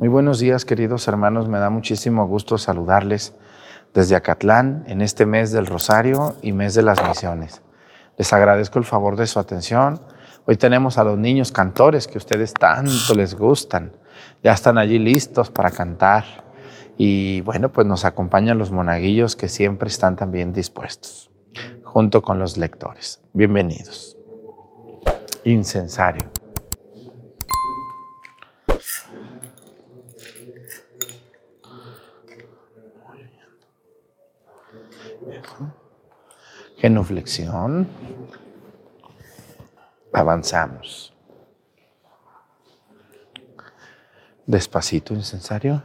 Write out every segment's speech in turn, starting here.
Muy buenos días, queridos hermanos. Me da muchísimo gusto saludarles desde Acatlán en este mes del Rosario y mes de las misiones. Les agradezco el favor de su atención. Hoy tenemos a los niños cantores que ustedes tanto les gustan. Ya están allí listos para cantar. Y bueno, pues nos acompañan los monaguillos que siempre están también dispuestos, junto con los lectores. Bienvenidos. Incensario. Genuflexión. Avanzamos. Despacito, incensario.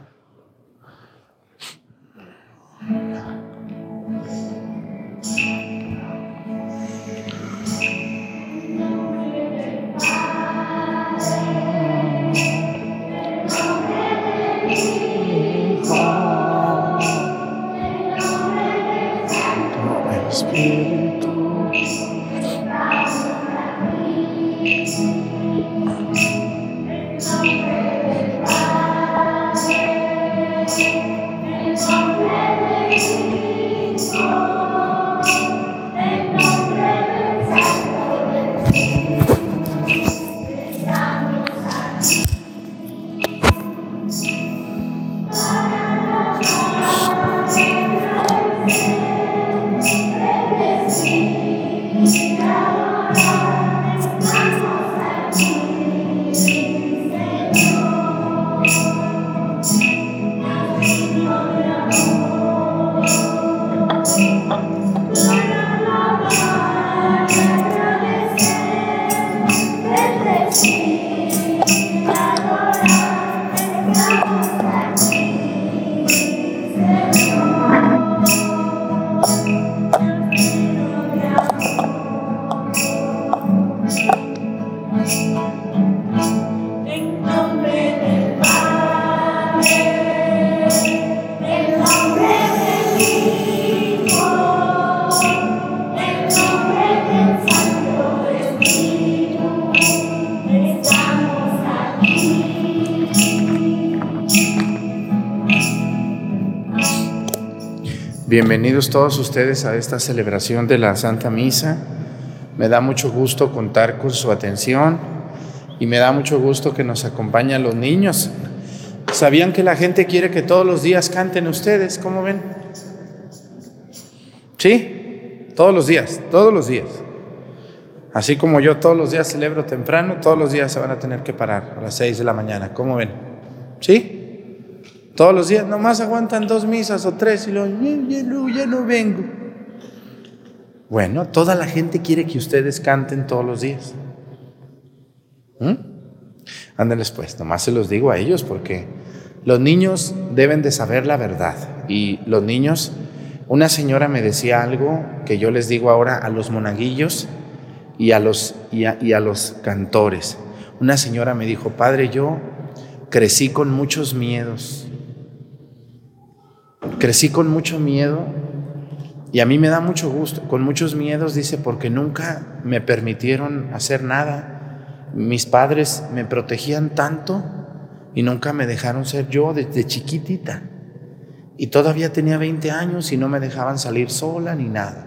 Bienvenidos todos ustedes a esta celebración de la Santa Misa. Me da mucho gusto contar con su atención y me da mucho gusto que nos acompañen los niños. ¿Sabían que la gente quiere que todos los días canten ustedes? ¿Cómo ven? ¿Sí? Todos los días, todos los días. Así como yo todos los días celebro temprano, todos los días se van a tener que parar a las 6 de la mañana. ¿Cómo ven? ¿Sí? Todos los días nomás aguantan dos misas o tres y luego, ya, no, vengo. Bueno, toda la gente quiere que ustedes canten todos los días. ¿Mm? Ándenles pues, nomás se los digo a ellos porque los niños deben de saber la verdad. Y los niños, una señora me decía algo que yo les digo ahora a los monaguillos y a los, y a los cantores. Una señora me dijo, padre, yo crecí con muchos miedos Crecí con mucho miedo y a mí me da mucho gusto, con muchos miedos, dice, porque nunca me permitieron hacer nada. Mis padres me protegían tanto y nunca me dejaron ser yo desde chiquitita. Y todavía tenía 20 años y no me dejaban salir sola ni nada.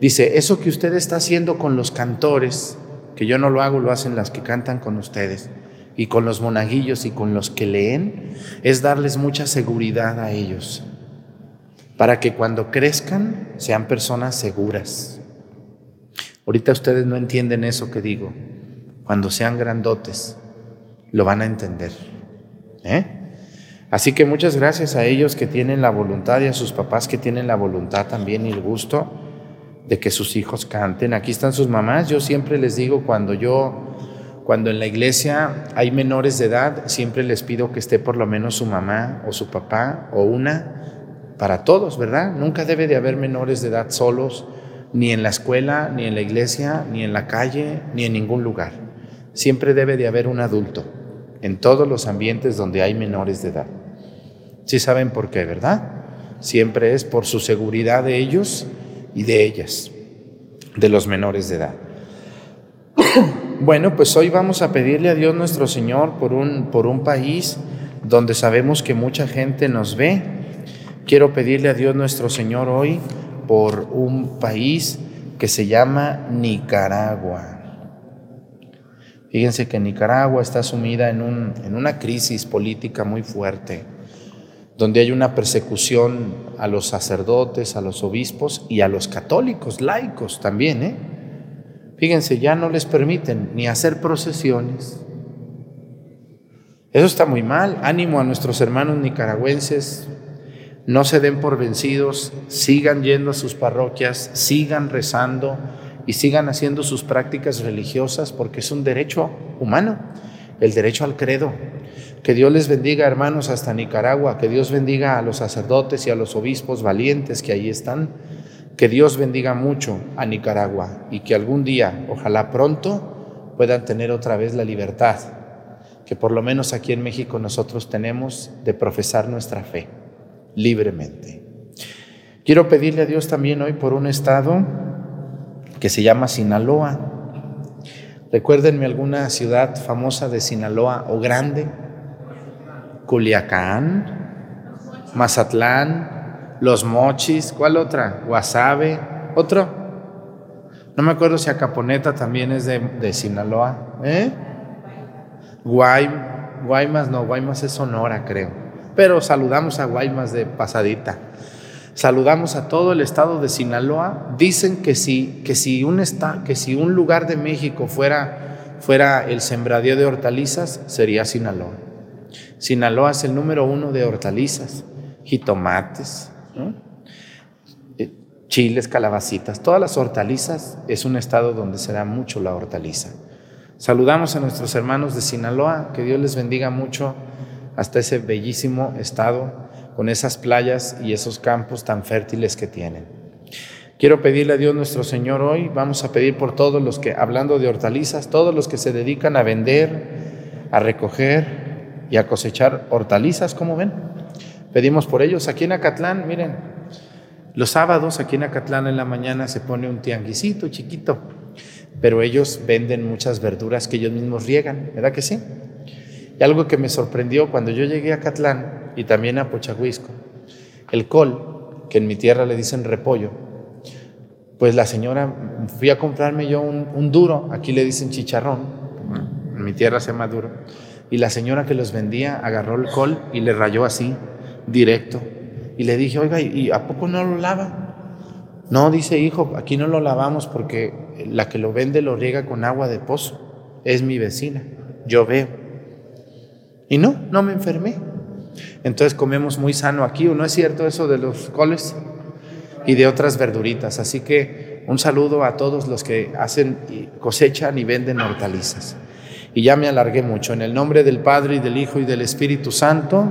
Dice, eso que usted está haciendo con los cantores, que yo no lo hago, lo hacen las que cantan con ustedes, y con los monaguillos y con los que leen, es darles mucha seguridad a ellos para que cuando crezcan sean personas seguras. Ahorita ustedes no entienden eso que digo. Cuando sean grandotes, lo van a entender. ¿eh? Así que muchas gracias a ellos que tienen la voluntad y a sus papás que tienen la voluntad también y el gusto de que sus hijos canten. Aquí están sus mamás. Yo siempre les digo cuando yo, cuando en la iglesia hay menores de edad, siempre les pido que esté por lo menos su mamá o su papá o una para todos, ¿verdad? Nunca debe de haber menores de edad solos, ni en la escuela, ni en la iglesia, ni en la calle, ni en ningún lugar. Siempre debe de haber un adulto en todos los ambientes donde hay menores de edad. Sí saben por qué, ¿verdad? Siempre es por su seguridad de ellos y de ellas, de los menores de edad. Bueno, pues hoy vamos a pedirle a Dios nuestro Señor por un, por un país donde sabemos que mucha gente nos ve. Quiero pedirle a Dios nuestro Señor hoy por un país que se llama Nicaragua. Fíjense que Nicaragua está sumida en, un, en una crisis política muy fuerte, donde hay una persecución a los sacerdotes, a los obispos y a los católicos, laicos también. ¿eh? Fíjense, ya no les permiten ni hacer procesiones, eso está muy mal. Ánimo a nuestros hermanos nicaragüenses. No se den por vencidos, sigan yendo a sus parroquias, sigan rezando y sigan haciendo sus prácticas religiosas porque es un derecho humano, el derecho al credo. Que Dios les bendiga, hermanos, hasta Nicaragua, que Dios bendiga a los sacerdotes y a los obispos valientes que ahí están, que Dios bendiga mucho a Nicaragua y que algún día, ojalá pronto, puedan tener otra vez la libertad que por lo menos aquí en México nosotros tenemos de profesar nuestra fe libremente. Quiero pedirle a Dios también hoy por un estado que se llama Sinaloa. Recuérdenme alguna ciudad famosa de Sinaloa o grande. Culiacán, Mazatlán, Los Mochis, ¿cuál otra? Guasave, ¿otro? No me acuerdo si Acaponeta también es de, de Sinaloa. ¿Eh? Guaymas, no, Guaymas es Sonora, creo. Pero saludamos a Guaymas de pasadita. Saludamos a todo el estado de Sinaloa. Dicen que si, que si, un, que si un lugar de México fuera, fuera el sembradío de hortalizas, sería Sinaloa. Sinaloa es el número uno de hortalizas, jitomates, eh, chiles, calabacitas, todas las hortalizas. Es un estado donde se da mucho la hortaliza. Saludamos a nuestros hermanos de Sinaloa, que Dios les bendiga mucho hasta ese bellísimo estado, con esas playas y esos campos tan fértiles que tienen. Quiero pedirle a Dios nuestro Señor hoy, vamos a pedir por todos los que, hablando de hortalizas, todos los que se dedican a vender, a recoger y a cosechar hortalizas, como ven. Pedimos por ellos. Aquí en Acatlán, miren, los sábados aquí en Acatlán en la mañana se pone un tianguisito chiquito pero ellos venden muchas verduras que ellos mismos riegan, ¿verdad que sí? Y algo que me sorprendió cuando yo llegué a Catlán y también a Pochahuisco, el col, que en mi tierra le dicen repollo, pues la señora, fui a comprarme yo un, duro, aquí le dicen chicharrón, en mi tierra se llama duro, y la señora que los vendía agarró el col y le rayó así, directo, y le dije, oiga, ¿y a poco no lo lava? No, dice hijo, aquí no lo lavamos porque la que lo vende lo riega con agua de pozo. Es mi vecina. Yo veo. Y no, no me enfermé. Entonces comemos muy sano aquí, ¿o no es cierto eso de los coles? Y de otras verduritas. Así que un saludo a todos los que hacen, cosechan y venden hortalizas. Y ya me alargué mucho. En el nombre del Padre y del Hijo y del Espíritu Santo.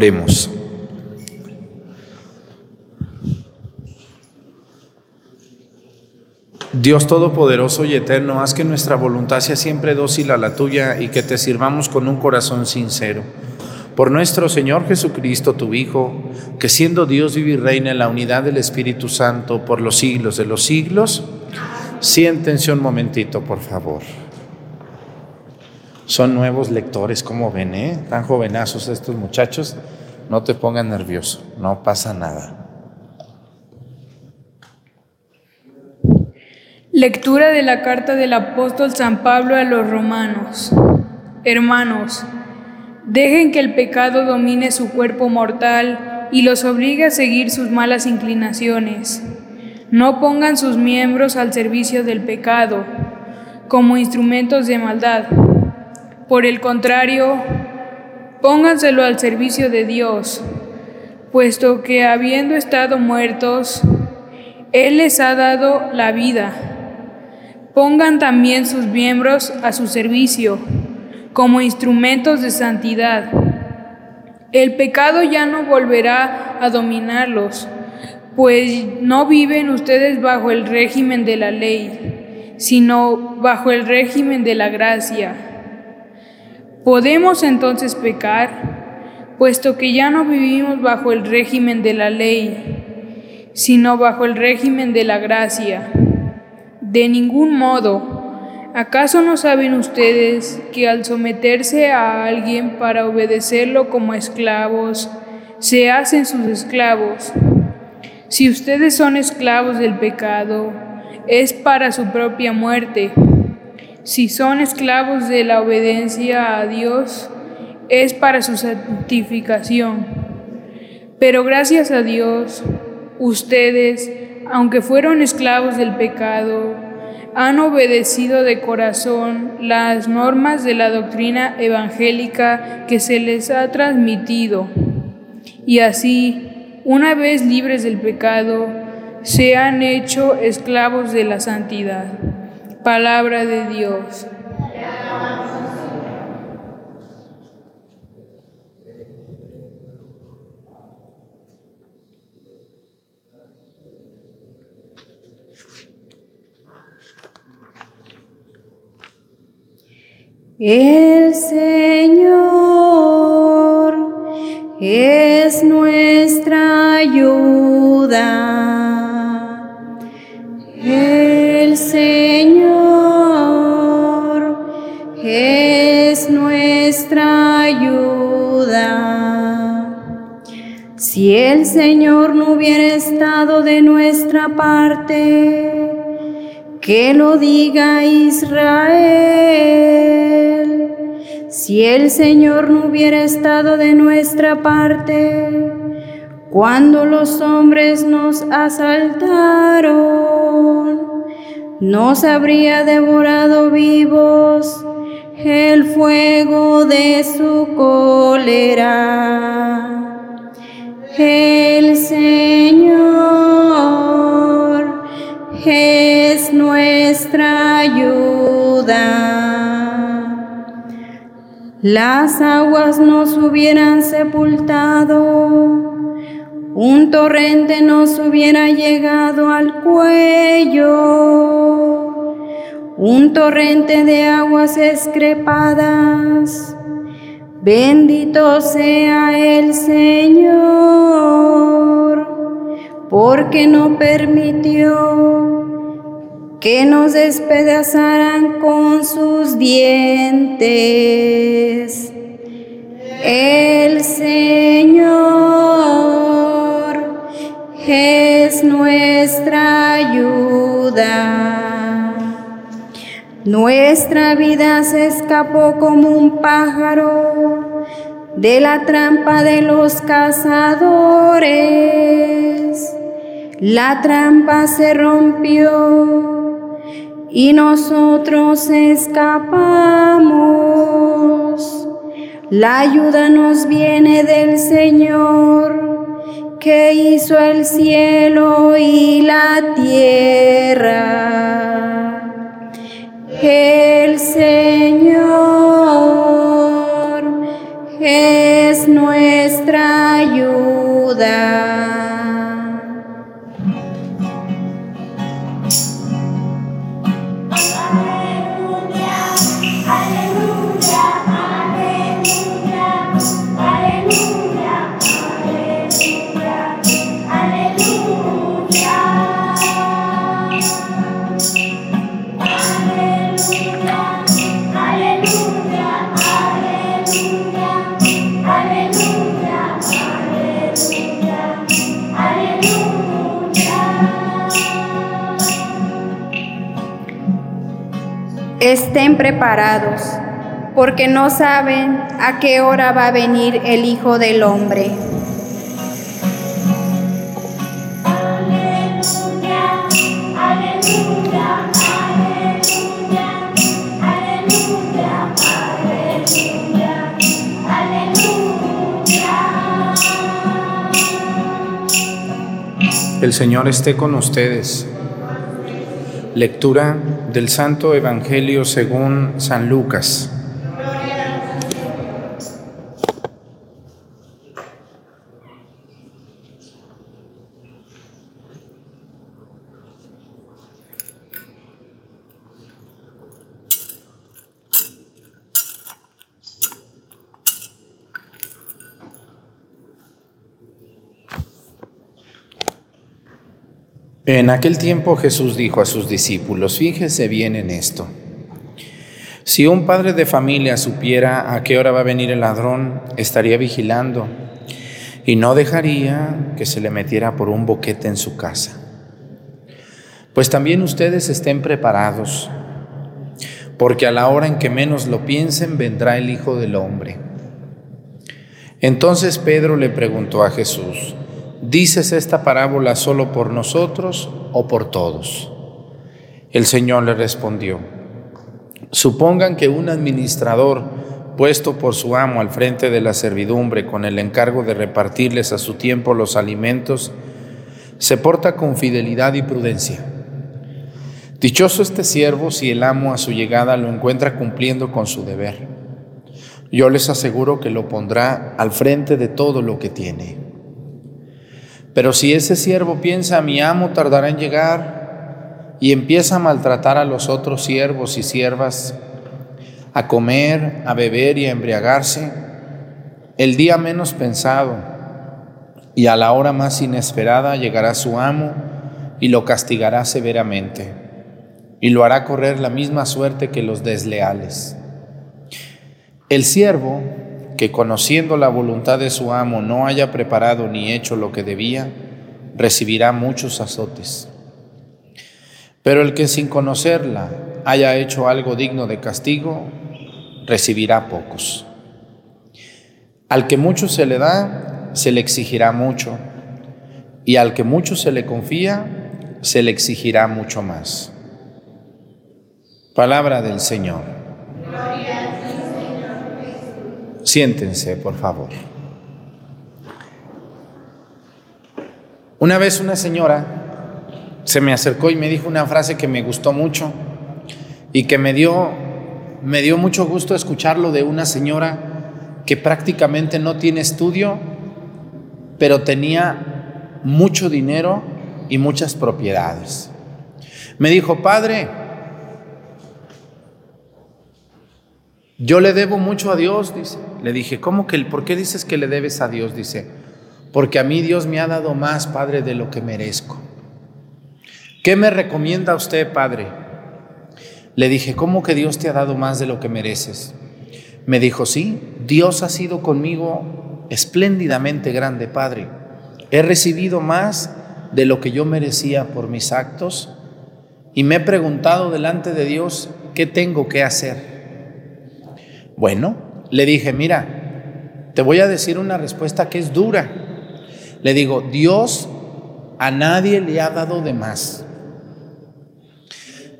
Oremos. Dios Todopoderoso y Eterno, haz que nuestra voluntad sea siempre dócil a la tuya y que te sirvamos con un corazón sincero. Por nuestro Señor Jesucristo, tu Hijo, que siendo Dios vive y reina en la unidad del Espíritu Santo por los siglos de los siglos. Siéntense un momentito, por favor. Son nuevos lectores, como ven, eh? Tan jovenazos estos muchachos. No te pongan nervioso, no pasa nada. Lectura de la carta del apóstol San Pablo a los romanos. Hermanos, dejen que el pecado domine su cuerpo mortal y los obligue a seguir sus malas inclinaciones. No pongan sus miembros al servicio del pecado como instrumentos de maldad. Por el contrario, pónganselo al servicio de Dios, puesto que habiendo estado muertos, Él les ha dado la vida Pongan también sus miembros a su servicio como instrumentos de santidad. El pecado ya no volverá a dominarlos, pues no viven ustedes bajo el régimen de la ley, sino bajo el régimen de la gracia. ¿Podemos entonces pecar, puesto que ya no vivimos bajo el régimen de la ley, sino bajo el régimen de la gracia? De ningún modo. ¿Acaso no saben ustedes que al someterse a alguien para obedecerlo como esclavos, se hacen sus esclavos? Si ustedes son esclavos del pecado, es para su propia muerte. Si son esclavos de la obediencia a Dios, es para su santificación. Pero gracias a Dios, ustedes, aunque fueron esclavos del pecado, han obedecido de corazón las normas de la doctrina evangélica que se les ha transmitido. Y así, una vez libres del pecado, se han hecho esclavos de la santidad. Palabra de Dios. El Señor es nuestra ayuda. El Señor el Señor no hubiera estado de nuestra parte, que lo diga Israel. Si el Señor no hubiera estado de nuestra parte, cuando los hombres nos asaltaron, nos habría devorado vivos el fuego de su cólera. El Señor es nuestra ayuda. Las aguas nos hubieran sepultado, un torrente nos hubiera llegado al cuello, un torrente de aguas escrepadas. Bendito sea el Señor, porque no permitió que nos despedazaran con sus dientes. El Señor es nuestra ayuda. Nuestra vida se escapó como un pájaro de la trampa de los cazadores. La trampa se rompió y nosotros escapamos. La ayuda nos viene del Señor que hizo el cielo y la tierra. El Señor es nuestra ayuda. Estén preparados, porque no saben a qué hora va a venir el Hijo del Hombre. El Señor esté con ustedes. Lectura del Santo Evangelio según San Lucas. En aquel tiempo Jesús dijo a sus discípulos, fíjese bien en esto. Si un padre de familia supiera a qué hora va a venir el ladrón, estaría vigilando y no dejaría que se le metiera por un boquete en su casa. Pues también ustedes estén preparados, porque a la hora en que menos lo piensen vendrá el Hijo del Hombre. Entonces Pedro le preguntó a Jesús, ¿dices esta parábola solo por nosotros o por todos? El Señor le respondió, supongan que un administrador puesto por su amo al frente de la servidumbre con el encargo de repartirles a su tiempo los alimentos, se porta con fidelidad y prudencia. Dichoso este siervo si el amo a su llegada lo encuentra cumpliendo con su deber. Yo les aseguro que lo pondrá al frente de todo lo que tiene. Pero si ese siervo piensa, mi amo tardará en llegar, y empieza a maltratar a los otros siervos y siervas, a comer, a beber y a embriagarse, el día menos pensado y a la hora más inesperada llegará su amo y lo castigará severamente, y lo hará correr la misma suerte que los desleales. El siervo que conociendo la voluntad de su amo no haya preparado ni hecho lo que debía, recibirá muchos azotes. Pero el que sin conocerla haya hecho algo digno de castigo, recibirá pocos. Al que mucho se le da, se le exigirá mucho, y al que mucho se le confía, se le exigirá mucho más. Palabra del Señor. Siéntense, por favor. Una vez una señora se me acercó y me dijo una frase que me gustó mucho y que me dio, me dio mucho gusto escucharlo de una señora que prácticamente no tiene estudio, pero tenía mucho dinero y muchas propiedades. Me dijo, padre, Yo le debo mucho a Dios, dice. Le dije, ¿cómo que, por qué dices que le debes a Dios? Dice, porque a mí Dios me ha dado más, Padre, de lo que merezco. ¿Qué me recomienda usted, Padre? Le dije, ¿cómo que Dios te ha dado más de lo que mereces? Me dijo, sí, Dios ha sido conmigo espléndidamente grande, Padre. He recibido más de lo que yo merecía por mis actos y me he preguntado delante de Dios, ¿qué tengo que hacer? Bueno, le dije, mira, te voy a decir una respuesta que es dura. Le digo, Dios a nadie le ha dado de más.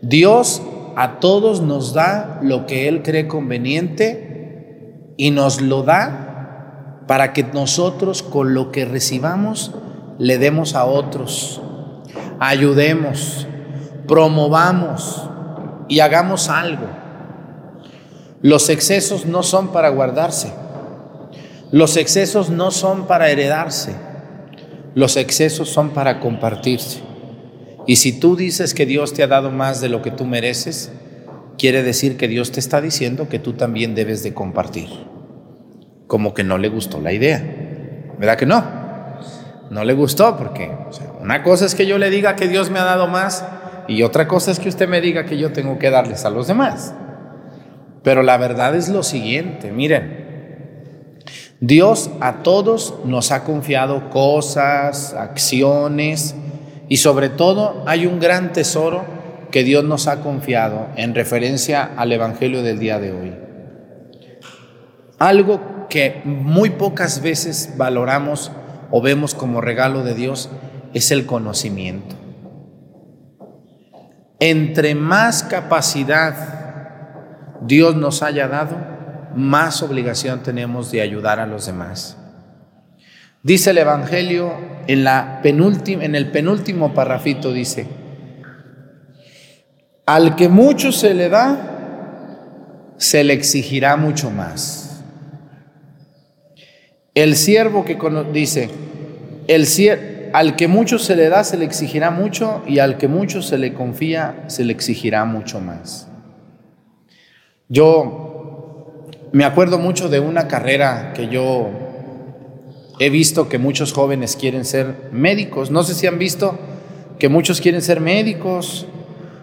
Dios a todos nos da lo que Él cree conveniente y nos lo da para que nosotros con lo que recibamos le demos a otros, ayudemos, promovamos y hagamos algo. Los excesos no son para guardarse. Los excesos no son para heredarse. Los excesos son para compartirse. Y si tú dices que Dios te ha dado más de lo que tú mereces, quiere decir que Dios te está diciendo que tú también debes de compartir. Como que no le gustó la idea. ¿Verdad que no? No le gustó porque una cosa es que yo le diga que Dios me ha dado más y otra cosa es que usted me diga que yo tengo que darles a los demás. Pero la verdad es lo siguiente, miren, Dios a todos nos ha confiado cosas, acciones y sobre todo hay un gran tesoro que Dios nos ha confiado en referencia al Evangelio del día de hoy. Algo que muy pocas veces valoramos o vemos como regalo de Dios es el conocimiento. Entre más capacidad Dios nos haya dado, más obligación tenemos de ayudar a los demás. Dice el Evangelio en, la en el penúltimo parrafito, dice, al que mucho se le da, se le exigirá mucho más. El siervo que dice, el al que mucho se le da, se le exigirá mucho, y al que mucho se le confía, se le exigirá mucho más. Yo me acuerdo mucho de una carrera que yo he visto que muchos jóvenes quieren ser médicos. No sé si han visto que muchos quieren ser médicos,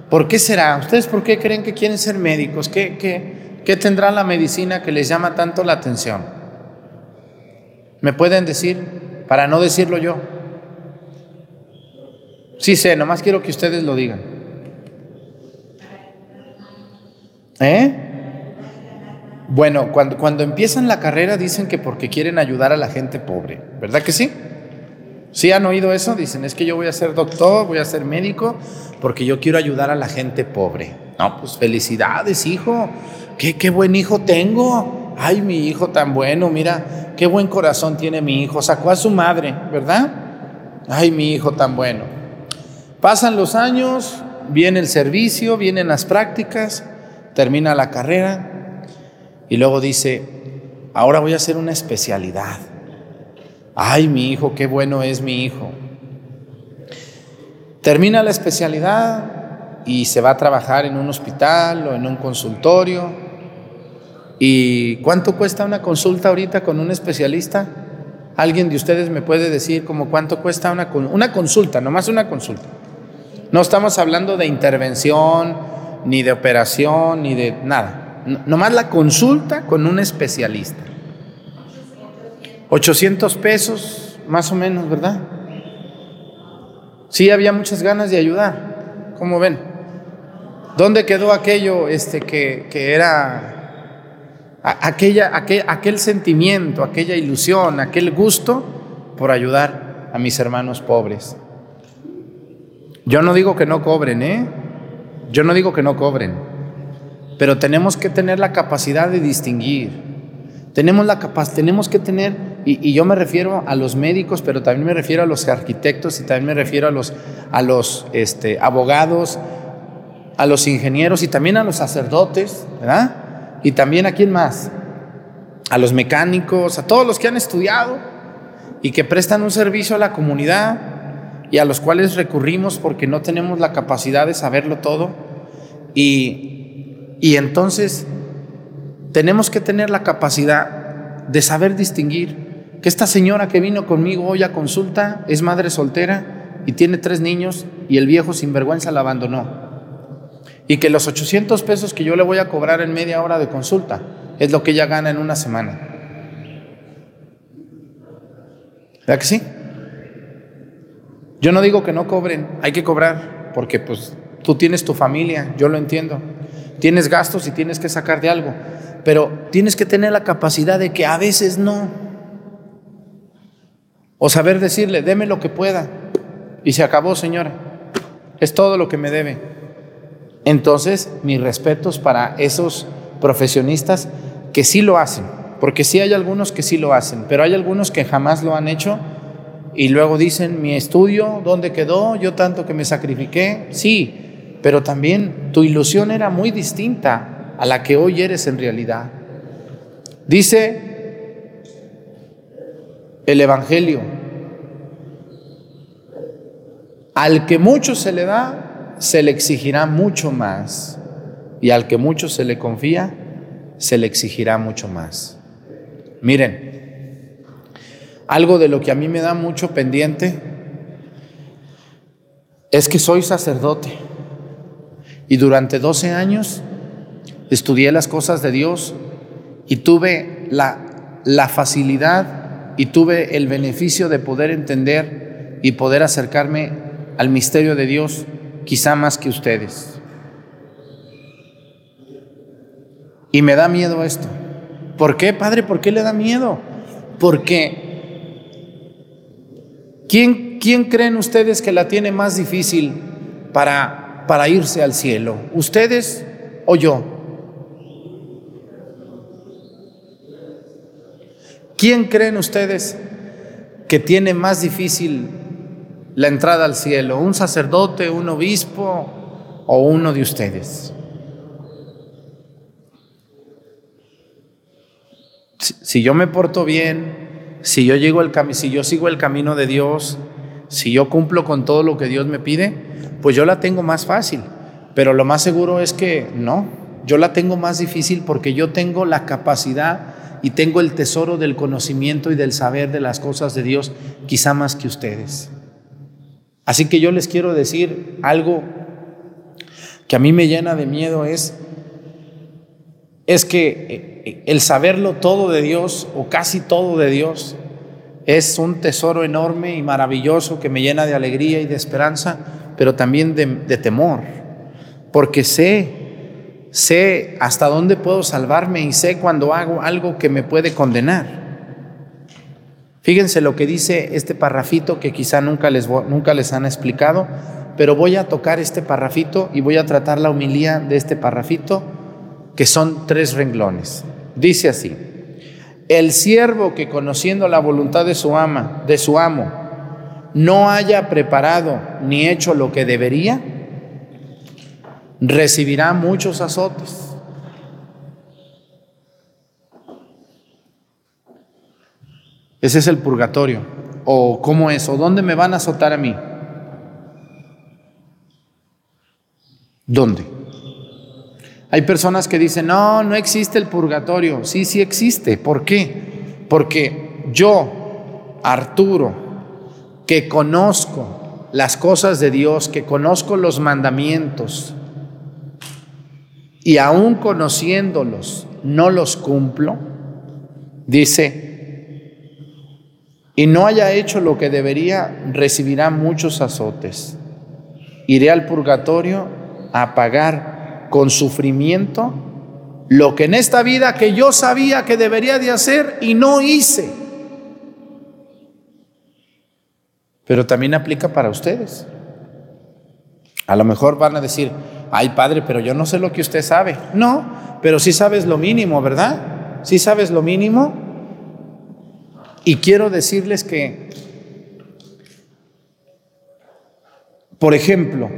¿Por qué será? ¿Ustedes por qué creen que quieren ser médicos? ¿Qué, qué, qué tendrá la medicina que les llama tanto la atención? ¿Me pueden decir? Para no decirlo yo. Sí sé, nomás quiero que ustedes lo digan. ¿Eh? Bueno, cuando, cuando empiezan la carrera dicen que porque quieren ayudar a la gente pobre, ¿verdad que sí? ¿Sí han oído eso? Dicen, es que yo voy a ser doctor, voy a ser médico, porque yo quiero ayudar a la gente pobre. No, pues felicidades, hijo. Qué, qué buen hijo tengo. Ay, mi hijo tan bueno, mira, qué buen corazón tiene mi hijo. Sacó a su madre, ¿verdad? Ay, mi hijo tan bueno. Pasan los años, viene el servicio, vienen las prácticas, termina la carrera y luego dice, ahora voy a hacer una especialidad. Ay, mi hijo, qué bueno es mi hijo. Termina la especialidad y se va a trabajar en un hospital o en un consultorio. ¿Y cuánto cuesta una consulta ahorita con un especialista? ¿Alguien de ustedes me puede decir como cuánto cuesta una, una consulta, nomás una consulta? No estamos hablando de intervención, ni de operación, ni de nada. Nomás la consulta con un especialista. 800 pesos, más o menos, ¿verdad? Sí, había muchas ganas de ayudar, ¿cómo ven? ¿Dónde quedó aquello este, que, era aquella, aquel, aquel sentimiento, aquella ilusión, aquel gusto por ayudar a mis hermanos pobres? Yo no digo que no cobren, ¿eh? Yo no digo que no cobren, pero tenemos que tener la capacidad de distinguir. Tenemos, la tenemos que tener y, yo me refiero a los médicos, pero también me refiero a los arquitectos y también me refiero a los, a los este, abogados, a los ingenieros y también a los sacerdotes, ¿verdad? Y también a quién más? A los mecánicos, a todos los que han estudiado y que prestan un servicio a la comunidad y a los cuales recurrimos porque no tenemos la capacidad de saberlo todo. Y, y entonces tenemos que tener la capacidad de saber distinguir que esta señora que vino conmigo hoy a consulta es madre soltera y tiene tres niños y el viejo sinvergüenza la abandonó. Y que los 800 pesos que yo le voy a cobrar en media hora de consulta es lo que ella gana en una semana. ¿Verdad que sí? Yo no digo que no cobren, hay que cobrar, porque pues tú tienes tu familia, yo lo entiendo. Tienes gastos y tienes que sacar de algo, pero tienes que tener la capacidad de que a veces no. O saber decirle, deme lo que pueda. Y se acabó, señora. Es todo lo que me debe. Entonces, mis respetos para esos profesionistas que sí lo hacen. Porque sí hay algunos que sí lo hacen, pero hay algunos que jamás lo han hecho y luego dicen, mi estudio, ¿dónde quedó? Yo tanto que me sacrifiqué. Sí, pero también tu ilusión era muy distinta a la que hoy eres en realidad. Dice el Evangelio. Al que mucho se le da, se le exigirá mucho más. Y al que mucho se le confía, se le exigirá mucho más. Miren, algo de lo que a mí me da mucho pendiente es que soy sacerdote y durante 12 años estudié las cosas de Dios y tuve la, facilidad y tuve el beneficio de poder entender y poder acercarme al misterio de Dios quizá más que ustedes. Y me da miedo esto. ¿Por qué, padre? ¿Por qué le da miedo? Porque ¿quién, quién creen ustedes que la tiene más difícil para para irse al cielo? ¿Ustedes o yo? ¿Quién creen ustedes que tiene más difícil la entrada al cielo? ¿Un sacerdote, un obispo o uno de ustedes? Si, yo me porto bien, si yo llego al si yo sigo el camino de Dios, si yo cumplo con todo lo que Dios me pide, pues yo la tengo más fácil. Pero lo más seguro es que no, yo la tengo más difícil porque yo tengo la capacidad y tengo el tesoro del conocimiento y del saber de las cosas de Dios, quizá más que ustedes. Así que yo les quiero decir algo que a mí me llena de miedo es es que eh, el saberlo todo de Dios o casi todo de Dios es un tesoro enorme y maravilloso que me llena de alegría y de esperanza, pero también de, temor, porque sé, sé hasta dónde puedo salvarme y sé cuando hago algo que me puede condenar. Fíjense lo que dice este parrafito que quizá nunca les, nunca les han explicado, pero voy a tocar este parrafito y voy a tratar la humilía de este parrafito que son tres renglones. Dice así: El siervo que conociendo la voluntad de su ama, de su amo, no haya preparado ni hecho lo que debería, recibirá muchos azotes. Ese es el purgatorio. ¿O cómo es? ¿O dónde me van a azotar a mí? ¿Dónde? Hay personas que dicen, no, no existe el purgatorio. Sí, sí existe. ¿Por qué? Porque yo, Arturo, que conozco las cosas de Dios, que conozco los mandamientos, y aún conociéndolos, no los cumplo, dice, y no haya hecho lo que debería, recibirá muchos azotes. Iré al purgatorio a pagar con sufrimiento lo que en esta vida que yo sabía que debería de hacer y no hice. Pero también aplica para ustedes. A lo mejor van a decir, ay padre, pero yo no sé lo que usted sabe. No, pero sí sabes lo mínimo, ¿verdad? Sí sabes lo mínimo. Y quiero decirles que, por ejemplo,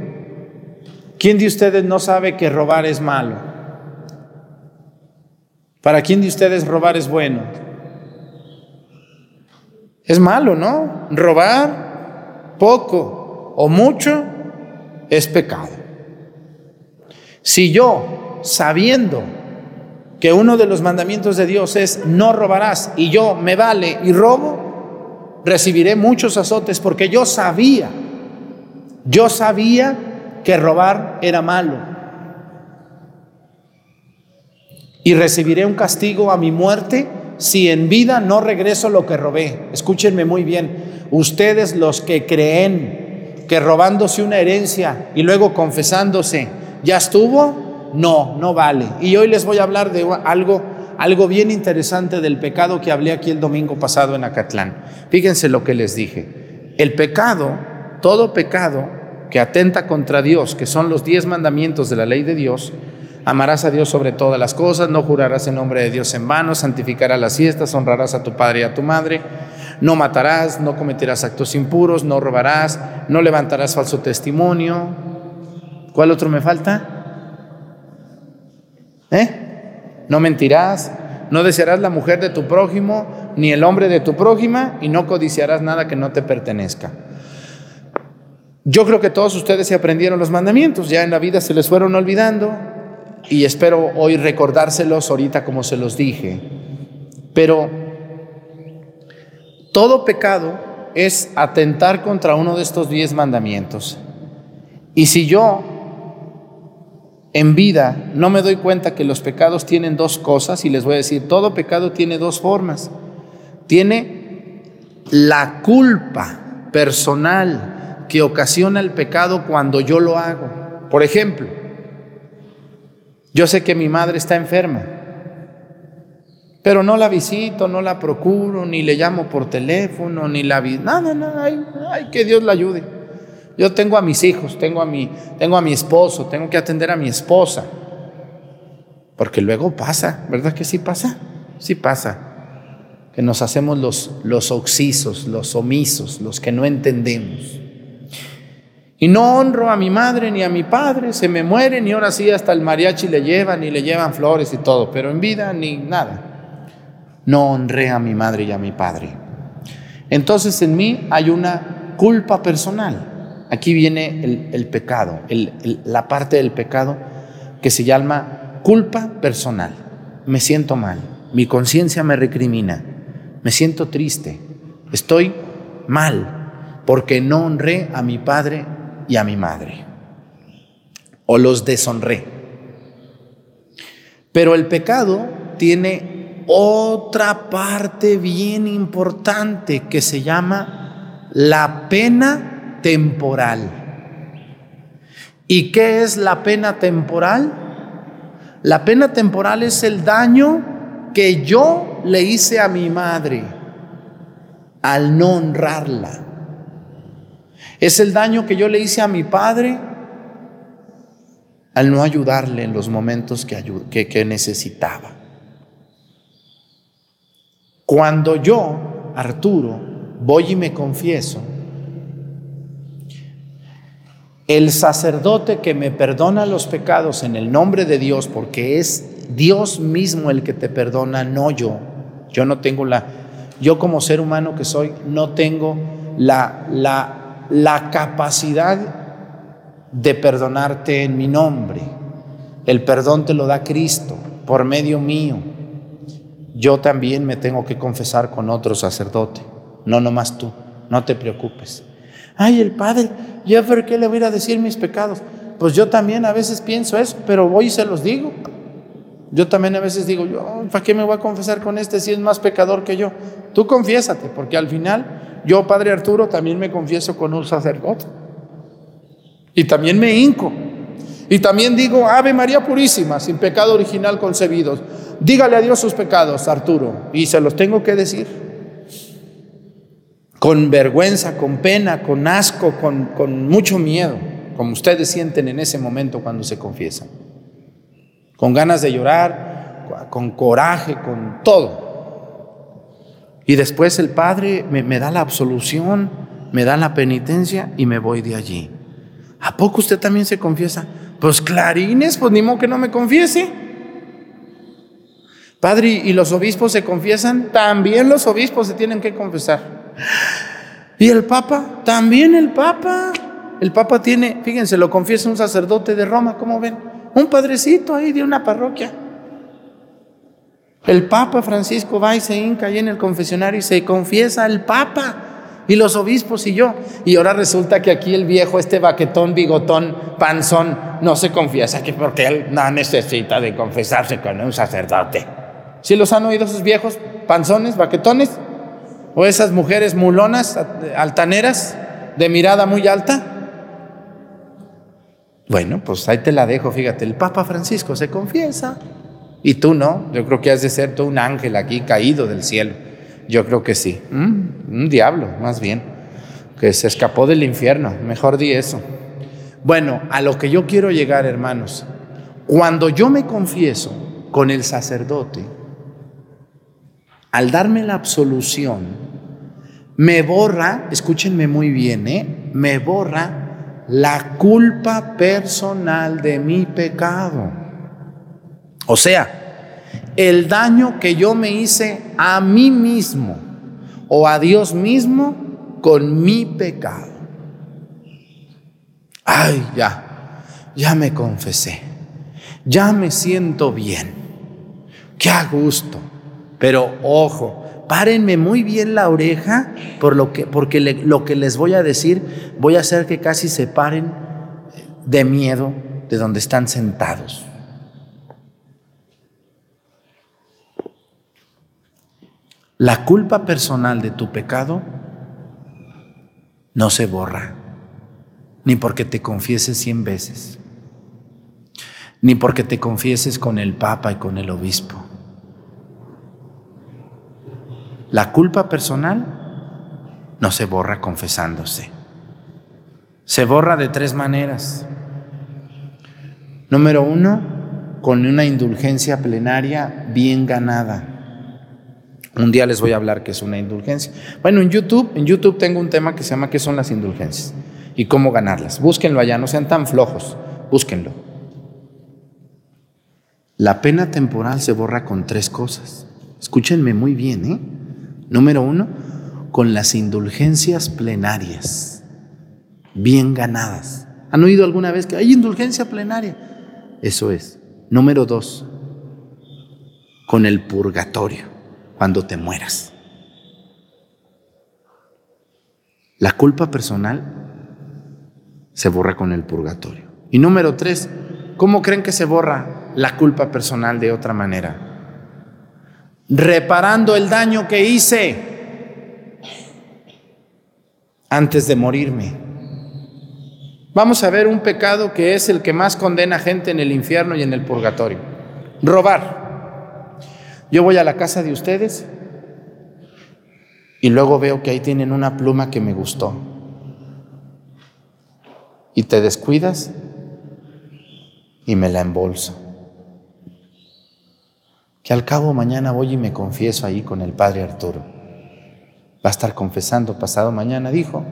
¿Quién de ustedes no sabe que robar es malo? ¿Para quién de ustedes robar es bueno? Es malo, ¿no? Robar poco o mucho es pecado. Si yo, sabiendo que uno de los mandamientos de Dios es no robarás y yo me vale y robo, recibiré muchos azotes porque yo sabía, yo sabía que robar era malo. Y recibiré un castigo a mi muerte si en vida no regreso lo que robé. Escúchenme muy bien. Ustedes los que creen que robándose una herencia y luego confesándose ya estuvo, no, no vale. Y hoy les voy a hablar de algo algo bien interesante del pecado que hablé aquí el domingo pasado en Acatlán. Fíjense lo que les dije. El pecado, todo pecado que atenta contra Dios, que son los diez mandamientos de la ley de Dios, amarás a Dios sobre todas las cosas, no jurarás en nombre de Dios en vano, santificarás las fiestas, honrarás a tu padre y a tu madre, no matarás, no cometerás actos impuros, no robarás, no levantarás falso testimonio. ¿Cuál otro me falta? ¿Eh? No mentirás, no desearás la mujer de tu prójimo, ni el hombre de tu prójima, y no codiciarás nada que no te pertenezca. Yo creo que todos ustedes se aprendieron los mandamientos, ya en la vida se les fueron olvidando y espero hoy recordárselos ahorita como se los dije. Pero todo pecado es atentar contra uno de estos diez mandamientos. Y si yo en vida no me doy cuenta que los pecados tienen dos cosas, y les voy a decir, todo pecado tiene dos formas. Tiene la culpa personal que ocasiona el pecado cuando yo lo hago. Por ejemplo, yo sé que mi madre está enferma Pero no la visito, no la procuro, ni le llamo por teléfono, ni la vi. Nada, nada, ay, ay, que Dios la ayude. Yo tengo a mis hijos, tengo a mi, tengo a mi esposo, tengo que atender a mi esposa. Porque luego pasa, ¿verdad que sí pasa? Sí pasa. Que nos hacemos los, los oxisos, los omisos, los que no entendemos. Y no honro a mi madre ni a mi padre, se me mueren y ahora sí hasta el mariachi le llevan y le llevan flores y todo, pero en vida ni nada no honré a mi madre y a mi padre. Entonces en mí hay una culpa personal. Aquí viene el, pecado, la parte del pecado que se llama culpa personal. Me siento mal, mi conciencia me recrimina, me siento triste, estoy mal porque no honré a mi padre y a mi madre o los deshonré. Pero el pecado tiene otra parte bien importante que se llama la pena temporal. ¿Y qué es la pena temporal? La pena temporal es el daño que yo le hice a mi madre al no honrarla. Es el daño que yo le hice a mi padre al no ayudarle en los momentos que, que necesitaba. Cuando yo, Arturo, voy y me confieso, el sacerdote que me perdona los pecados en el nombre de Dios, porque es Dios mismo el que te perdona, no yo. Yo no tengo la, yo como ser humano que soy, no tengo la, la, la capacidad de perdonarte en mi nombre. El perdón te lo da Cristo por medio mío yo también me tengo que confesar con otro sacerdote, no nomás tú, no te preocupes. Ay, el Padre, ¿yo por qué le voy a decir mis pecados? Pues yo también a veces pienso eso, pero voy y se los digo. Yo también a veces digo, yo, ¿para qué me voy a confesar con este si es más pecador que yo? Tú confiésate, porque al final yo, Padre Arturo, también me confieso con un sacerdote. Y también me hinco. Y también digo, Ave María Purísima, sin pecado original concebidos. Dígale a Dios sus pecados, Arturo, y se los tengo que decir. Con vergüenza, con pena, con asco, con, mucho miedo, como ustedes sienten en ese momento cuando se confiesan. Con ganas de llorar, con coraje, con todo. Y después el Padre me, me, da la absolución, me da la penitencia y me voy de allí. ¿A poco usted también se confiesa? Pues clarines, pues ni modo que no me confiese. Padre, ¿y los obispos se confiesan? También los obispos se tienen que confesar. ¿Y el Papa? También el Papa. El Papa tiene, fíjense, lo confiesa un sacerdote de Roma, ¿cómo ven? Un padrecito ahí de una parroquia. El Papa Francisco va y se hinca ahí en el confesionario y se confiesa al Papa y los obispos y yo. Y ahora resulta que aquí el viejo, este baquetón, bigotón, panzón, no se confiesa que porque él no necesita de confesarse con un sacerdote. ¿Sí los han oído esos viejos panzones, baquetones? ¿O esas mujeres mulonas, altaneras, de mirada muy alta? Bueno, pues ahí te la dejo, fíjate, el Papa Francisco se confiesa y tú no, yo creo que has de ser tú un ángel aquí caído del cielo, yo creo que sí, ¿Mm? un diablo más bien, que se escapó del infierno, mejor di eso. Bueno, a lo que yo quiero llegar, hermanos, cuando yo me confieso con el sacerdote, al darme la absolución, me borra, escúchenme muy bien, ¿eh? me borra la culpa personal de mi pecado. O sea, el daño que yo me hice a mí mismo o a Dios mismo con mi pecado. Ay, ya, ya me confesé, ya me siento bien, qué a gusto pero ojo, párenme muy bien la oreja por lo que, porque lo que les voy a decir, voy a hacer que casi se paren de miedo de donde están sentados. La culpa personal de tu pecado no se borra, ni porque te confieses cien veces, ni porque te confieses con el Papa y con el Obispo La culpa personal no se borra confesándose. Se borra de tres maneras. Número uno, con una indulgencia plenaria bien ganada. Un día les voy a hablar qué es una indulgencia. Bueno, en YouTube, en YouTube tengo un tema que se llama ¿Qué son las indulgencias? y cómo ganarlas. Búsquenlo allá, no sean tan flojos, búsquenlo. La pena temporal se borra con tres cosas. Escúchenme muy bien, ¿eh? Número uno, con las indulgencias plenarias, bien ganadas. ¿Han oído alguna vez que hay indulgencia plenaria? Eso es. Número dos, con el purgatorio, cuando te mueras. La culpa personal se borra con el purgatorio. Y número tres, ¿cómo creen que se borra la culpa personal de otra manera? Reparando el daño que hice antes de morirme. Vamos a ver un pecado que es el que más condena gente en el infierno y en el purgatorio. Robar. Yo voy a la casa de ustedes y luego veo que ahí tienen una pluma que me gustó y te descuidas y me la embolso. Que al cabo mañana voy y me confieso ahí con el padre Arturo. Va a estar confesando pasado mañana, dijo.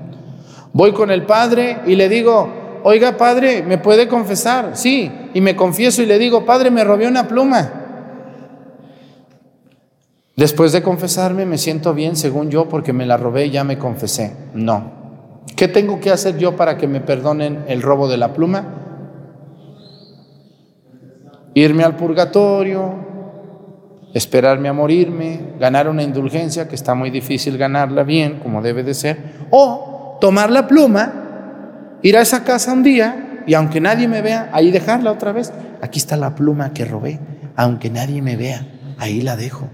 Voy con el padre y le digo, oiga padre, ¿me puede confesar? Sí, y me confieso y le digo, padre, me robé una pluma. Después de confesarme me siento bien según yo porque me la robé y ya me confesé. No, ¿Qué tengo que hacer yo para que me perdonen el robo de la pluma? Irme al purgatorio, esperarme a morirme, ganar una indulgencia, que está muy difícil ganarla bien, como debe de ser, o tomar la pluma, ir a esa casa un día y aunque nadie me vea, ahí dejarla otra vez. Aquí está la pluma que robé, aunque nadie me vea, ahí la dejo.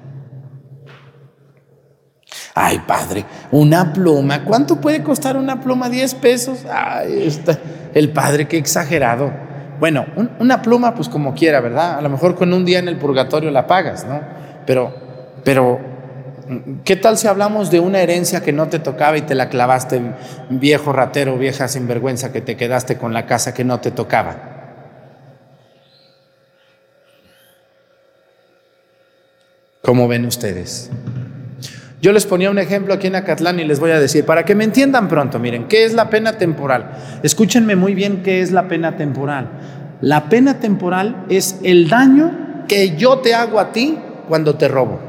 Ay, padre, una pluma. ¿Cuánto puede costar una pluma? 10 pesos. Ay, está. el padre, qué exagerado. Bueno, una pluma, pues como quiera, ¿verdad? A lo mejor con un día en el purgatorio la pagas, ¿no? Pero, pero, ¿qué tal si hablamos de una herencia que no te tocaba y te la clavaste, viejo ratero, vieja sinvergüenza, que te quedaste con la casa que no te tocaba? ¿Cómo ven ustedes? Yo les ponía un ejemplo aquí en Acatlán y les voy a decir, para que me entiendan pronto, miren, ¿qué es la pena temporal? Escúchenme muy bien qué es la pena temporal. La pena temporal es el daño que yo te hago a ti cuando te robo.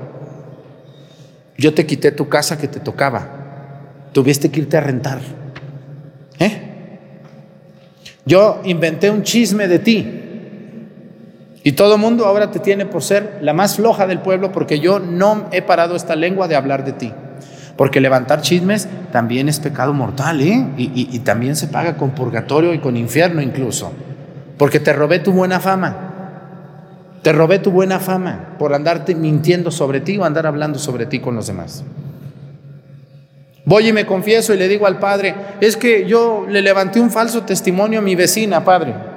Yo te quité tu casa que te tocaba. Tuviste que irte a rentar. ¿Eh? Yo inventé un chisme de ti. Y todo mundo ahora te tiene por ser la más floja del pueblo porque yo no he parado esta lengua de hablar de ti. Porque levantar chismes también es pecado mortal, ¿eh? Y, y también se paga con purgatorio y con infierno incluso. Porque te robé tu buena fama. Te robé tu buena fama por andarte mintiendo sobre ti o andar hablando sobre ti con los demás. Voy y me confieso y le digo al padre, es que yo le levanté un falso testimonio a mi vecina, padre.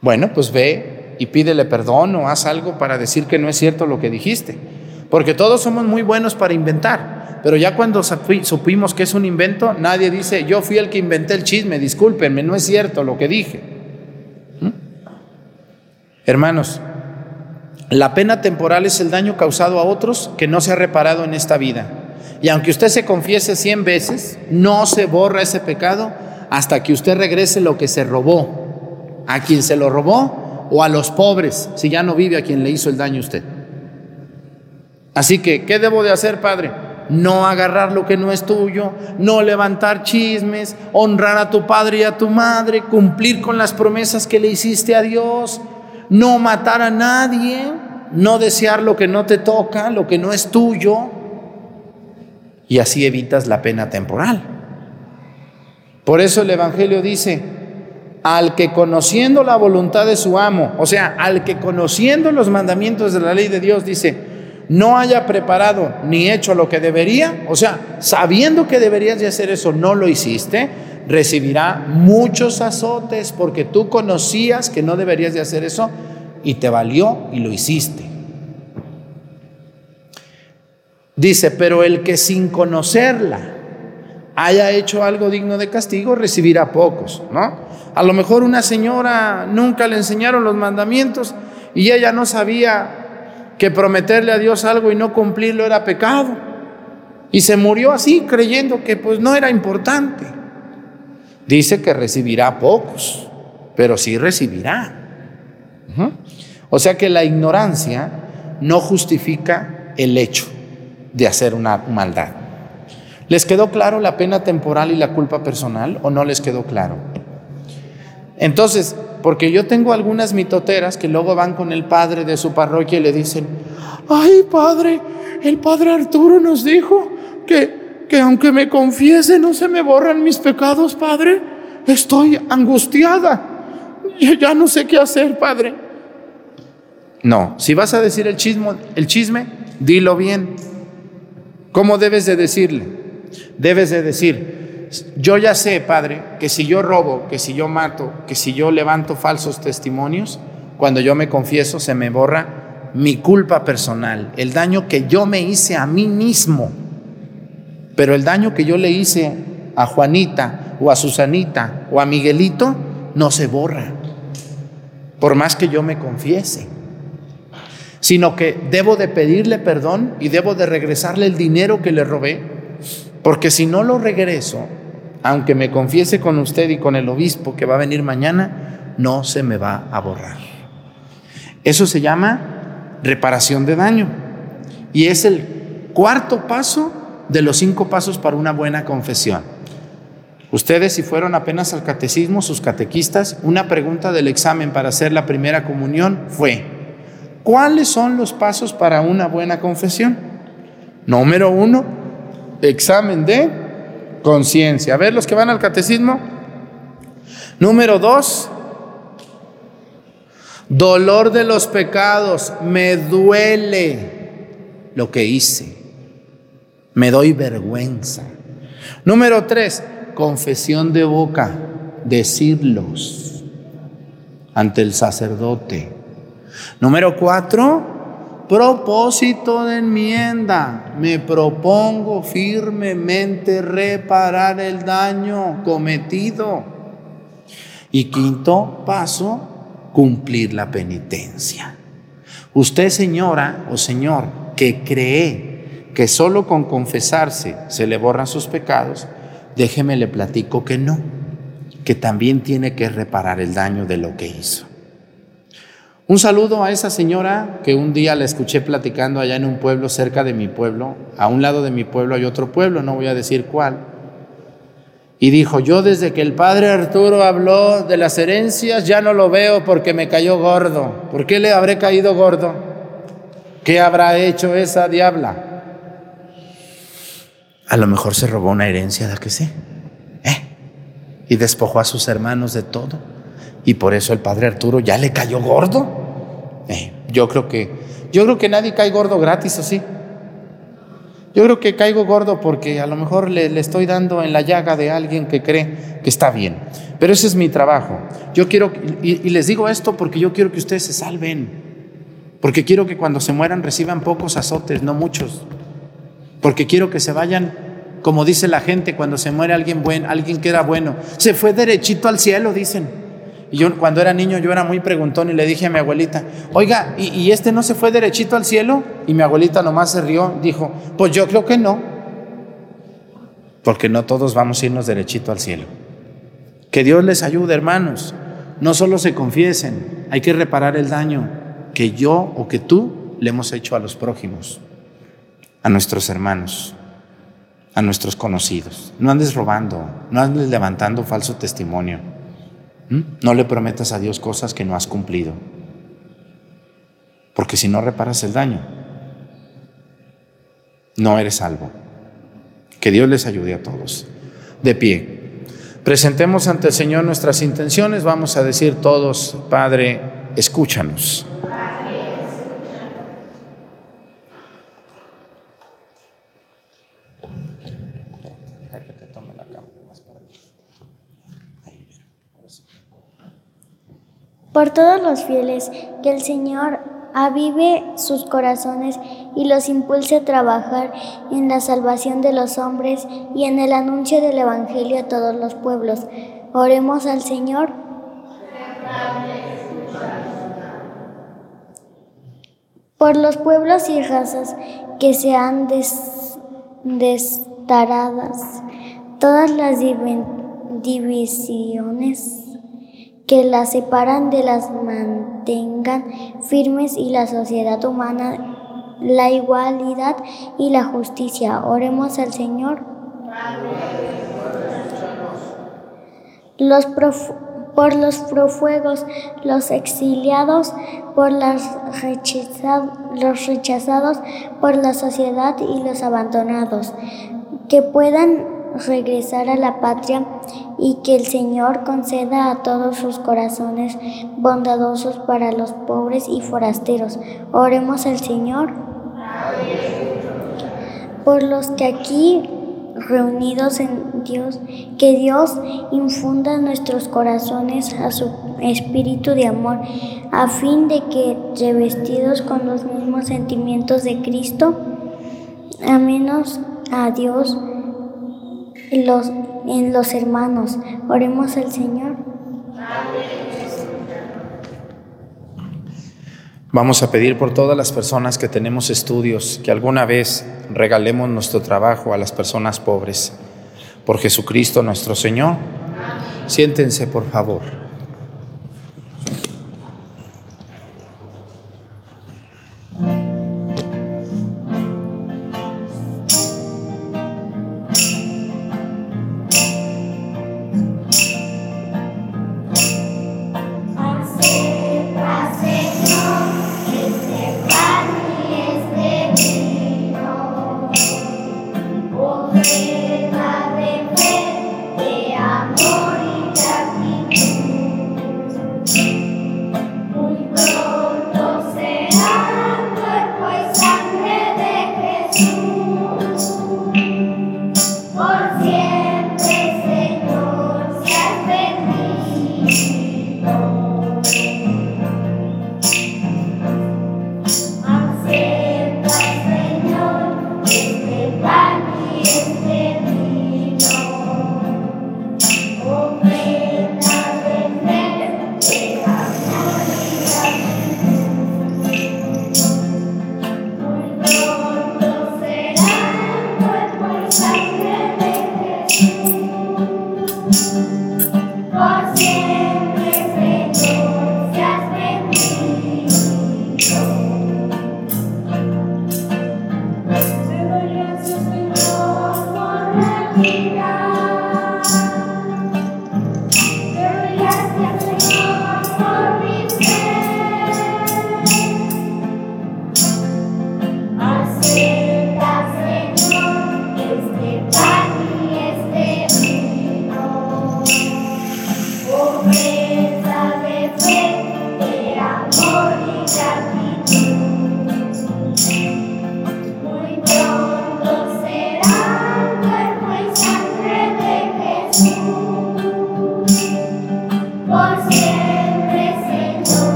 Bueno, pues ve y pídele perdón o haz algo para decir que no es cierto lo que dijiste. Porque todos somos muy buenos para inventar, pero ya cuando supimos que es un invento, nadie dice, yo fui el que inventé el chisme, discúlpenme, no es cierto lo que dije. ¿Mm? Hermanos, la pena temporal es el daño causado a otros que no se ha reparado en esta vida. Y aunque usted se confiese cien veces, no se borra ese pecado hasta que usted regrese lo que se robó a quien se lo robó o a los pobres, si ya no vive a quien le hizo el daño a usted. Así que, ¿qué debo de hacer, Padre? No agarrar lo que no es tuyo, no levantar chismes, honrar a tu padre y a tu madre, cumplir con las promesas que le hiciste a Dios, no matar a nadie, no desear lo que no te toca, lo que no es tuyo, y así evitas la pena temporal. Por eso el Evangelio dice, al que conociendo la voluntad de su amo, o sea, al que conociendo los mandamientos de la ley de Dios, dice, no haya preparado ni hecho lo que debería, o sea, sabiendo que deberías de hacer eso, no lo hiciste, recibirá muchos azotes porque tú conocías que no deberías de hacer eso y te valió y lo hiciste. Dice, pero el que sin conocerla haya hecho algo digno de castigo, recibirá pocos, ¿no? A lo mejor una señora nunca le enseñaron los mandamientos y ella no sabía que prometerle a Dios algo y no cumplirlo era pecado. Y se murió así creyendo que pues no era importante. Dice que recibirá pocos, pero sí recibirá. O sea que la ignorancia no justifica el hecho de hacer una maldad. ¿Les quedó claro la pena temporal y la culpa personal o no les quedó claro? Entonces, porque yo tengo algunas mitoteras que luego van con el padre de su parroquia y le dicen, ay padre, el padre Arturo nos dijo que, que aunque me confiese no se me borran mis pecados, padre. Estoy angustiada. Ya no sé qué hacer, padre. No, si vas a decir el chisme, el chisme, dilo bien. ¿Cómo debes de decirle? Debes de decir, yo ya sé, Padre, que si yo robo, que si yo mato, que si yo levanto falsos testimonios, cuando yo me confieso se me borra mi culpa personal, el daño que yo me hice a mí mismo. Pero el daño que yo le hice a Juanita o a Susanita o a Miguelito no se borra, por más que yo me confiese sino que debo de pedirle perdón y debo de regresarle el dinero que le robé, porque si no lo regreso, aunque me confiese con usted y con el obispo que va a venir mañana, no se me va a borrar. Eso se llama reparación de daño y es el cuarto paso de los cinco pasos para una buena confesión. Ustedes, si fueron apenas al catecismo, sus catequistas, una pregunta del examen para hacer la primera comunión fue, ¿Cuáles son los pasos para una buena confesión? Número uno, examen de conciencia. A ver, los que van al catecismo. Número dos, dolor de los pecados. Me duele lo que hice. Me doy vergüenza. Número tres, confesión de boca. Decirlos ante el sacerdote. Número cuatro, propósito de enmienda. Me propongo firmemente reparar el daño cometido. Y quinto paso, cumplir la penitencia. Usted, señora o señor, que cree que solo con confesarse se le borran sus pecados, déjeme le platico que no, que también tiene que reparar el daño de lo que hizo. Un saludo a esa señora que un día la escuché platicando allá en un pueblo cerca de mi pueblo. A un lado de mi pueblo hay otro pueblo, no voy a decir cuál. Y dijo, yo desde que el padre Arturo habló de las herencias ya no lo veo porque me cayó gordo. ¿Por qué le habré caído gordo? ¿Qué habrá hecho esa diabla? A lo mejor se robó una herencia, ¿da que sí? ¿Eh? Y despojó a sus hermanos de todo. Y por eso el padre Arturo ya le cayó gordo. Eh, yo creo que yo creo que nadie cae gordo gratis, así. Yo creo que caigo gordo porque a lo mejor le, estoy dando en la llaga de alguien que cree que está bien. Pero ese es mi trabajo. Yo quiero, y, y les digo esto porque yo quiero que ustedes se salven. Porque quiero que cuando se mueran reciban pocos azotes, no muchos. Porque quiero que se vayan, como dice la gente, cuando se muere alguien bueno, alguien que era bueno. Se fue derechito al cielo, dicen. Y yo cuando era niño yo era muy preguntón y le dije a mi abuelita, oiga, ¿y, este no se fue derechito al cielo? Y mi abuelita nomás se rió, dijo, pues yo creo que no, porque no todos vamos a irnos derechito al cielo. Que Dios les ayude, hermanos. No solo se confiesen, hay que reparar el daño que yo o que tú le hemos hecho a los prójimos, a nuestros hermanos, a nuestros conocidos. No andes robando, no andes levantando falso testimonio. ¿Mm? No le prometas a Dios cosas que no has cumplido. Porque si no reparas el daño, no eres salvo. Que Dios les ayude a todos. De pie. Presentemos ante el Señor nuestras intenciones. Vamos a decir todos, Padre, escúchanos. Por todos los fieles, que el Señor avive sus corazones y los impulse a trabajar en la salvación de los hombres y en el anuncio del Evangelio a todos los pueblos. Oremos al Señor. Por los pueblos y razas que sean destaradas, todas las divisiones que las separan de las mantengan firmes y la sociedad humana, la igualdad y la justicia. Oremos al Señor. Los por los profuegos, los exiliados, por los rechazados por la sociedad y los abandonados, que puedan regresar a la patria y que el Señor conceda a todos sus corazones bondadosos para los pobres y forasteros. Oremos al Señor por los que aquí reunidos en Dios, que Dios infunda nuestros corazones a su espíritu de amor, a fin de que, revestidos con los mismos sentimientos de Cristo, menos a Dios, los, en los hermanos. Oremos al Señor. Vamos a pedir por todas las personas que tenemos estudios que alguna vez regalemos nuestro trabajo a las personas pobres. Por Jesucristo nuestro Señor. Siéntense, por favor.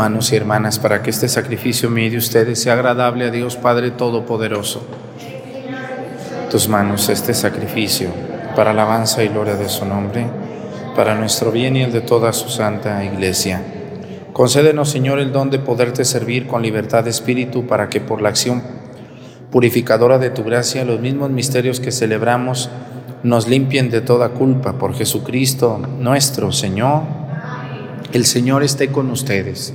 Hermanos y hermanas para que este sacrificio mío de ustedes sea agradable a Dios Padre Todopoderoso. Tus manos este sacrificio para alabanza y gloria de su nombre, para nuestro bien y el de toda su santa iglesia. Concédenos, Señor, el don de poderte servir con libertad de espíritu para que por la acción purificadora de tu gracia los mismos misterios que celebramos nos limpien de toda culpa por Jesucristo nuestro Señor. El Señor esté con ustedes.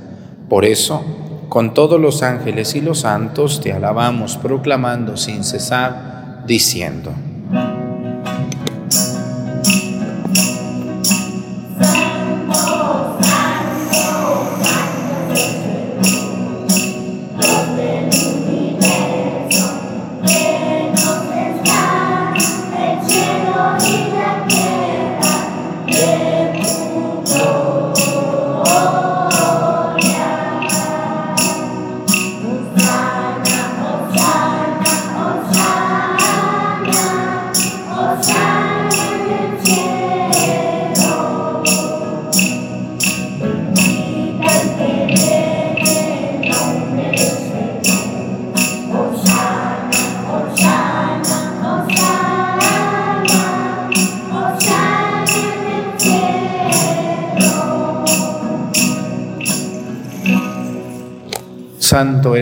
Por eso, con todos los ángeles y los santos te alabamos, proclamando sin cesar, diciendo,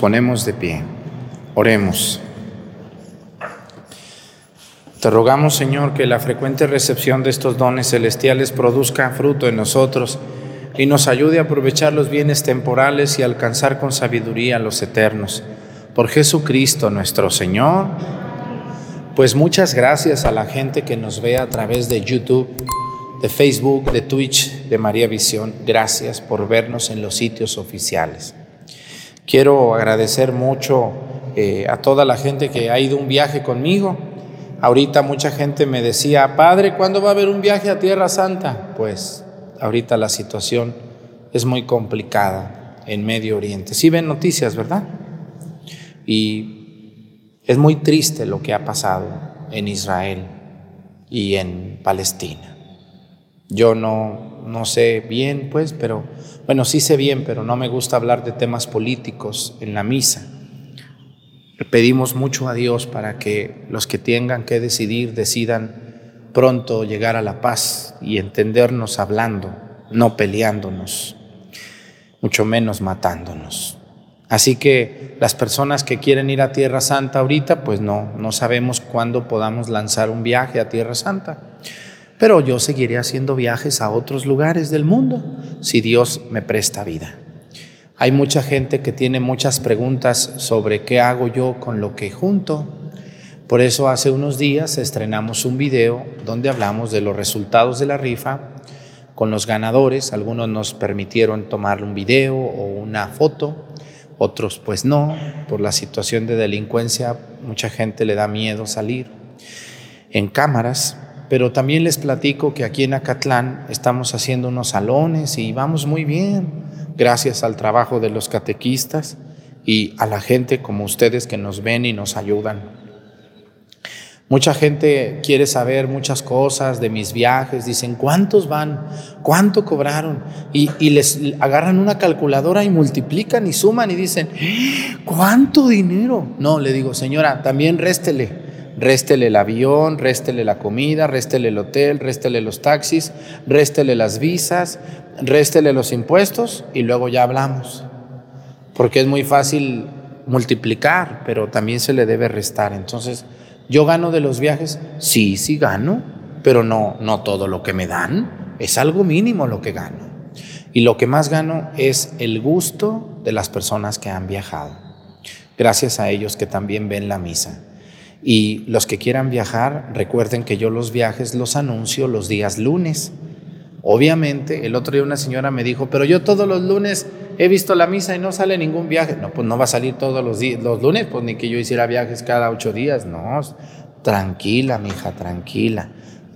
Ponemos de pie. Oremos. Te rogamos, Señor, que la frecuente recepción de estos dones celestiales produzca fruto en nosotros y nos ayude a aprovechar los bienes temporales y alcanzar con sabiduría los eternos. Por Jesucristo nuestro Señor. Pues muchas gracias a la gente que nos ve a través de YouTube, de Facebook, de Twitch, de María Visión. Gracias por vernos en los sitios oficiales. Quiero agradecer mucho eh, a toda la gente que ha ido un viaje conmigo. Ahorita mucha gente me decía, Padre, ¿cuándo va a haber un viaje a Tierra Santa? Pues ahorita la situación es muy complicada en Medio Oriente. Sí ven noticias, ¿verdad? Y Es muy triste lo que ha pasado en Israel y en Palestina. Yo no, no sé bien, pues, pero, bueno, sí sé bien, pero no me gusta hablar de temas políticos en la misa. Pedimos mucho a Dios para que los que tengan que decidir decidan pronto llegar a la paz y entendernos hablando, no peleándonos, mucho menos matándonos. Así que las personas que quieren ir a Tierra Santa ahorita, pues no, no sabemos cuándo podamos lanzar un viaje a Tierra Santa. Pero yo seguiré haciendo viajes a otros lugares del mundo si Dios me presta vida. Hay mucha gente que tiene muchas preguntas sobre qué hago yo con lo que junto. Por eso hace unos días estrenamos un video donde hablamos de los resultados de la rifa con los ganadores. Algunos nos permitieron tomar un video o una foto otros pues no, por la situación de delincuencia, mucha gente le da miedo salir en cámaras, pero también les platico que aquí en Acatlán estamos haciendo unos salones y vamos muy bien, gracias al trabajo de los catequistas y a la gente como ustedes que nos ven y nos ayudan. Mucha gente quiere saber muchas cosas de mis viajes, dicen, ¿cuántos van? ¿Cuánto cobraron? Y, les agarran una calculadora y multiplican y suman y dicen, ¿cuánto dinero? No, le digo, señora, también réstele, réstele el avión, réstele la comida, réstele el hotel, réstele los taxis, réstele las visas, réstele los impuestos y luego ya hablamos. Porque es muy fácil multiplicar, pero también se le debe restar. Entonces, ¿Yo gano de los viajes? Sí, sí gano, pero no, no todo lo que me dan. Es algo mínimo lo que gano. Y lo que más gano es el gusto de las personas que han viajado. Gracias a ellos que también ven la misa. Y los que quieran viajar, recuerden que yo los viajes los anuncio los días lunes. Obviamente, el otro día una señora me dijo, pero yo todos los lunes he visto la misa y no sale ningún viaje. No, pues no va a salir todos los, lunes, pues ni que yo hiciera viajes cada ocho días. No, tranquila, mija, tranquila.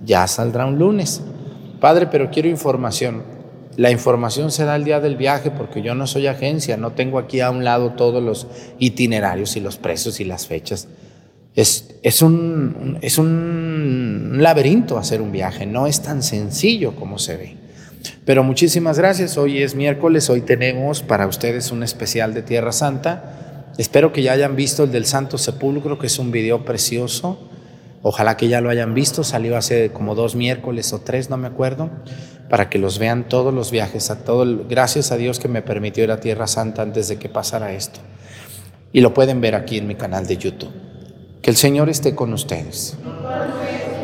Ya saldrá un lunes. Padre, pero quiero información. La información se da el día del viaje porque yo no soy agencia, no tengo aquí a un lado todos los itinerarios y los precios y las fechas. Es, un laberinto hacer un viaje, no es tan sencillo como se ve. Pero muchísimas gracias, hoy es miércoles, hoy tenemos para ustedes un especial de Tierra Santa. Espero que ya hayan visto el del Santo Sepulcro, que es un video precioso. Ojalá que ya lo hayan visto, salió hace como dos miércoles o tres, no me acuerdo, para que los vean todos los viajes, a todo gracias a Dios que me permitió ir a Tierra Santa antes de que pasara esto. Y lo pueden ver aquí en mi canal de YouTube. Que el Señor esté con ustedes.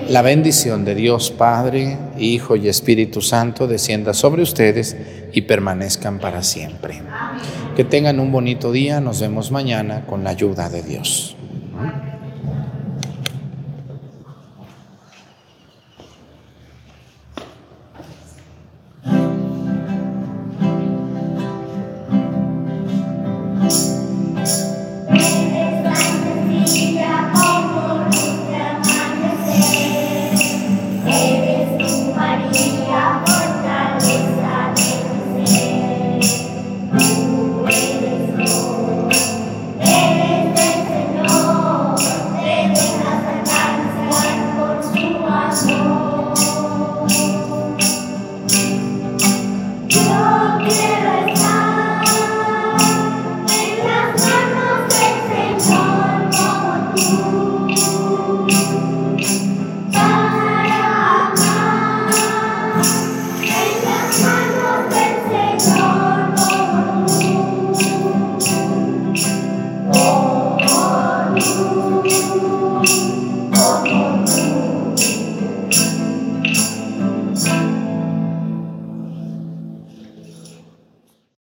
La bendición de Dios Padre, Hijo y Espíritu Santo descienda sobre ustedes y permanezcan para siempre. Que tengan un bonito día. Nos vemos mañana con la ayuda de Dios.